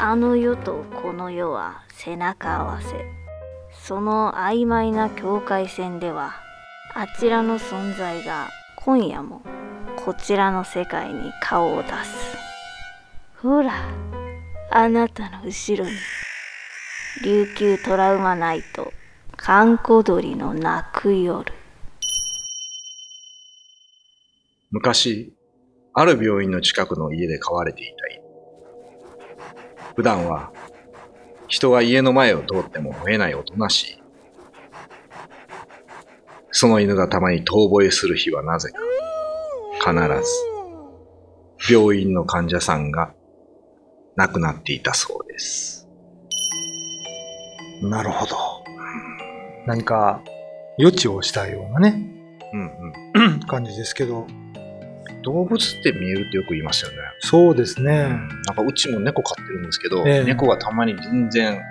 あの世とこの世は背中合わせ。その曖昧な境界線ではあちらの存在が今夜もこちらの世界に顔を出す。ほらあなたの後ろに琉球トラウマナイト閑古鳥の泣く夜。昔、ある病院の近くの家で飼われていた犬。普段は、人が家の前を通っても吠えないおとなしい。その犬がたまに遠吠えする日はなぜか、必ず、病院の患者さんが亡くなっていたそうです。なるほど。何か予知をしたようなね、うんうん。感じですけど、動物って見えるってよく言いますよね。そうですね。なんかうちも猫飼ってるんですけど、ええ猫がたまに全然、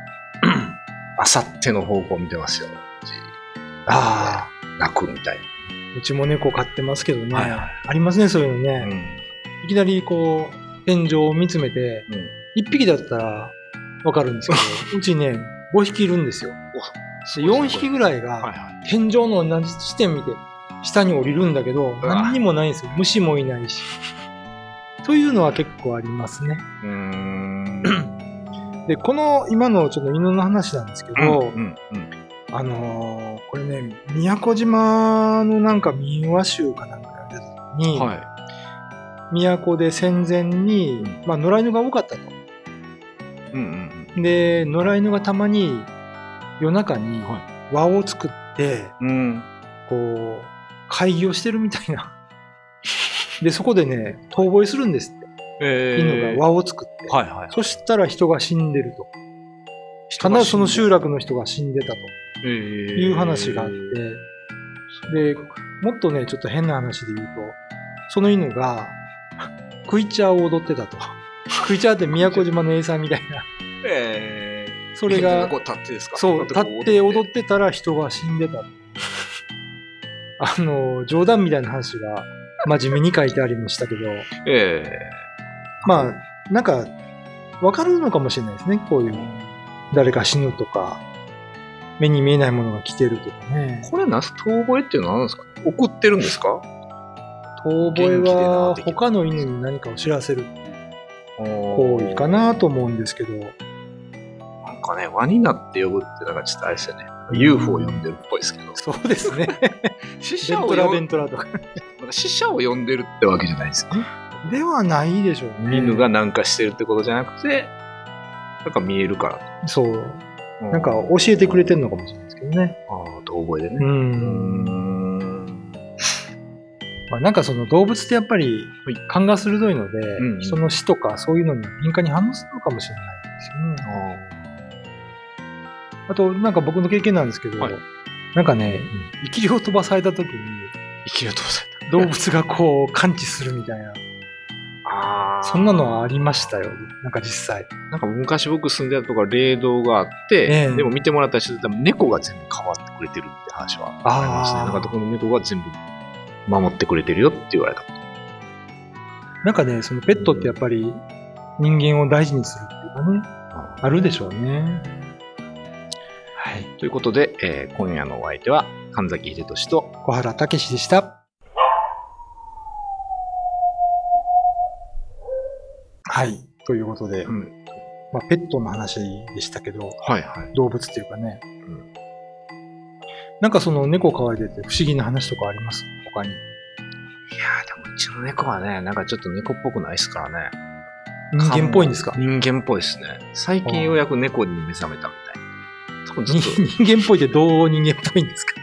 あさっての方向を見てますよ。あ泣くみたいあ、うちも猫飼ってますけどね、はいはいありますね、そういうのな。ね。いきなりこう、天井を見つめて、うん。うん。一匹だったらわかるんですけど、うちね、5匹いるんですよ。で4匹ぐらいがはいはい。天井の同じ地点見て下に降りるんだけど、わ何にもないんですよ。虫もいないし。というのは結構ありますね。うーん。で、この今のちょっと犬の話なんですけど、うんうんあのーこれね、宮古島のなんか民話集かなんかやった時に、は宮古で戦前に、まあ、野良犬が多かったと。い。うんうんで、野良犬がたまに夜中には輪を作って、うん。うん。こう、会議をしてるみたいな。で、そこでね、遠吠えするんですって。え犬が輪を作って。はいはい。そしたら人が死んでると。必ずその集落の人が死んでたとえいう話があって、で、もっとね、ちょっと変な話で言うと、その犬が、クイチャーを踊ってたと。クイチャーって宮古島の餌みたいな。えー、それがこう立ってですか？そう、立って踊ってたら人が死んでた。あの、冗談みたいな話が真面目に書いてありましたけど、えまあ、なんか、わかるのかもしれないですね。こういう、誰か死ぬとか、目に見えないものが来てるとかね。ー、。これなんす遠吠えっていうのは何ですか？送ってるんですか？遠吠えは他の犬に何かを知らせる。行行為かなと思うんですけど、なんかね、輪になって呼ぶってなんかちょっとあれですよね。UFO を呼んでるっぽいですけど。そうですね。死者を呼んベントラとか。死者を呼んでるってわけじゃないですよね。ではないでしょうね。犬がなんかしてるってことじゃなくて、なんか見えるから。そう。なんか教えてくれてるのかもしれないですけどね。ああ、遠吠えでう。ね。うん。まあ、なんかその動物ってやっぱり勘が鋭いので、うんうん人の死とかそういうのに敏感に反応するのかもしれないですよね。あと、なんか僕の経験なんですけど、はいなんかね、生きりを飛ばされた時に生きるとされ動物がこう感知するみたいな、た。ああ。そんなのはありましたよ。なんか実際。なんか昔僕住んでたところ霊道があって、ええでも見てもらった人で猫が全部変わってくれてるって話はありますね。なんかどこの猫が全部守ってくれてるよって言われた。なんかね、そのペットってやっぱり人間を大事にするっていうかね、あるでしょうね。はい。ということで、えー今夜のお相手は神崎秀俊と小原武史でした。はい。ということで、うんまあ、ペットの話でしたけど、はいはい。動物っていうかね、んなんかその猫飼われてて不思議な話とかあります？他に。いやーでもうちの猫はね、なんかちょっと猫っぽくないですからね。人間っぽいんですか？人間っぽいですね。最近ようやく猫に目覚めたみた。い人間っぽいってどう人間っぽいんですか？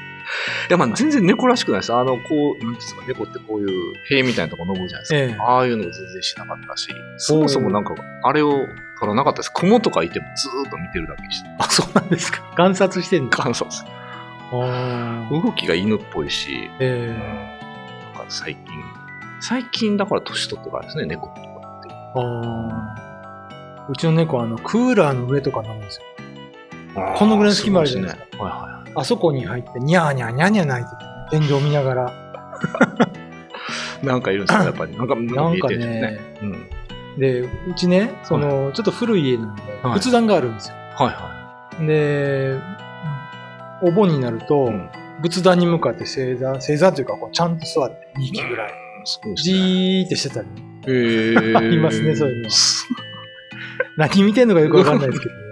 や、まあ全然猫らしくないです。あの、こう、なんですか、猫ってこういう塀みたいなとこ登るじゃないですか。ええああいうの全然しなかったし、そもそもなんか、あれを取らなかったです。雲とかいてもずーっと見てるだけでした。あ、そうなんですか観察してんの？観察。動きが犬っぽいし、えなんか最近、最近だから年取ってからですね、猫とかって。えあーうちの猫はあの、クーラーの上とかなんですよ。このぐらいの隙間あるじゃないですかすね。はいはいはい。あそこに入って、ニャーニャーニャーニャー泣いてて、天井見ながら。なんかいるんですか、やっぱり。なんか、なんか 見えてるんですね、うん。で、うちね、その、ちょっと古い家なんで、はい仏壇があるんですよ。はいはで、お盆になると、い。うん。仏壇に向かって正座、正座というか、こうちゃんと座って2匹ぐらい、うですね。ーってしてたり、へー ありますねそういうのは何見てんのかよくわかんないですけどね。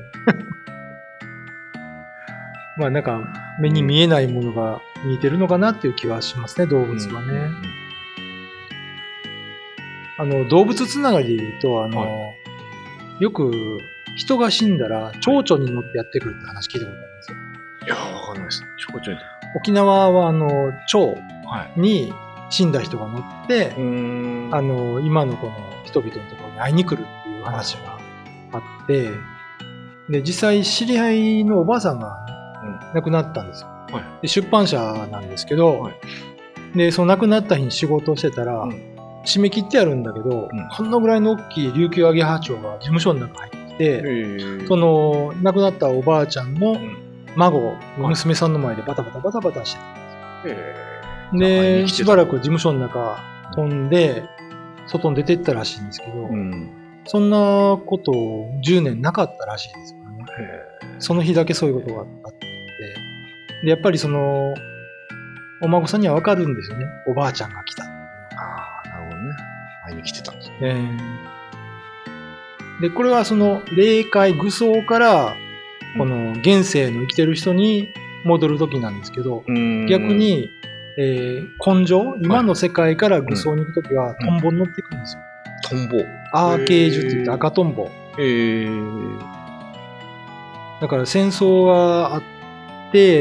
まあなんか、目に見えないものが見えてるのかなっていう気はしますね、動物はね。あの、動物つながりで言うと、あの、はよく人が死んだら蝶々に乗ってやってくるって話聞いたことあるんですよ。いやー、わかんないです。ちょこちょい。沖縄はあの、蝶はい。に死んだ人が乗って、んあの、今のこの人々のところに会いに来るっていう話があって、で、実際知り合いのおばあさんが亡くなったんですよ。はいで出版社なんですけど、はいで、その亡くなった日に仕事をしてたら、うん締め切ってあるんだけど、うんこんなぐらいの大きい琉球アゲハチョウが事務所の中に入ってきて、へその亡くなったおばあちゃんのん孫、娘さんの前でバタバタバタバタしてたへんです。会いで、しばらく事務所の中飛んで、外に出てったらしいんですけど、うん。そんなこと10年なかったらしいですからね。その日だけそういうことがあって。で、やっぱりその、お孫さんにはわかるんですよね。おばあちゃんが来た。ああ、なるほどね。会いに来てたんですね。えーで、これはその霊界、愚僧から、この現世の生きてる人に戻る時なんですけど、逆、に、えー根性、今の世界から愚僧に行く時は、トンボに乗っていくんですよ。トンボ。アーケージュって言って赤トンボ。へえ。だから戦争があって、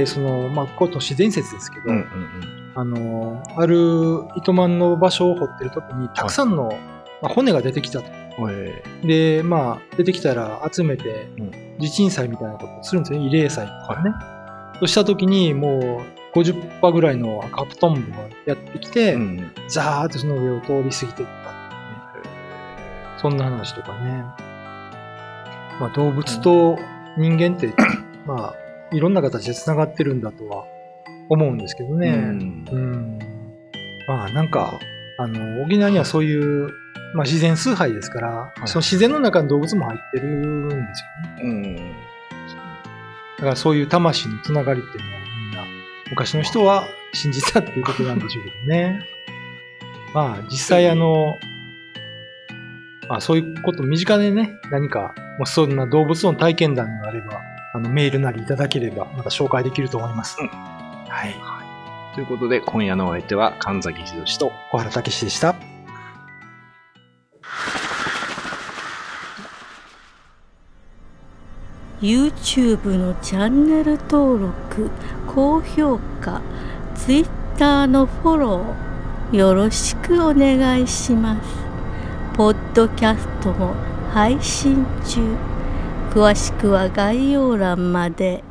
その、まあ、これ都市伝説ですけど、うんうんあの、ある糸満の場所を掘ってる時に、たくさんの、まあ、骨が出てきたと。で、まあ、出てきたら集めてうん、地鎮祭みたいなことをするんですよね。慰霊祭とかね。そうした時に、もう、50羽ぐらいの赤トンボがやってきて、え。ん。ザーってその上を通り過ぎていったっていうね。そんな話とかね。まあ、動物と人間って、まあ、いろんな形で繋がってるんだとは思うんですけどね。うんうん。まあ、なんか、あの、沖縄にはそういう、まあ、自然崇拝ですから、いその自然の中に動物も入ってるんですよね。うん。だからそういう魂のつながりっていうのをみんな、昔の人は信じたっていうことなんでしょうけどね。まあ、実際あの、まあそういうこと身近でね、何か、もしそんな動物の体験談があれば、あの、メールなりいただければ、また紹介できると思います。うんはい。ということで、今夜のお相手は神崎秀と、小原武史でした。YouTube のチャンネル登録高評価 Twitter のフォローよろしくお願いしますポッドキャストも配信中詳しくは概要欄まで。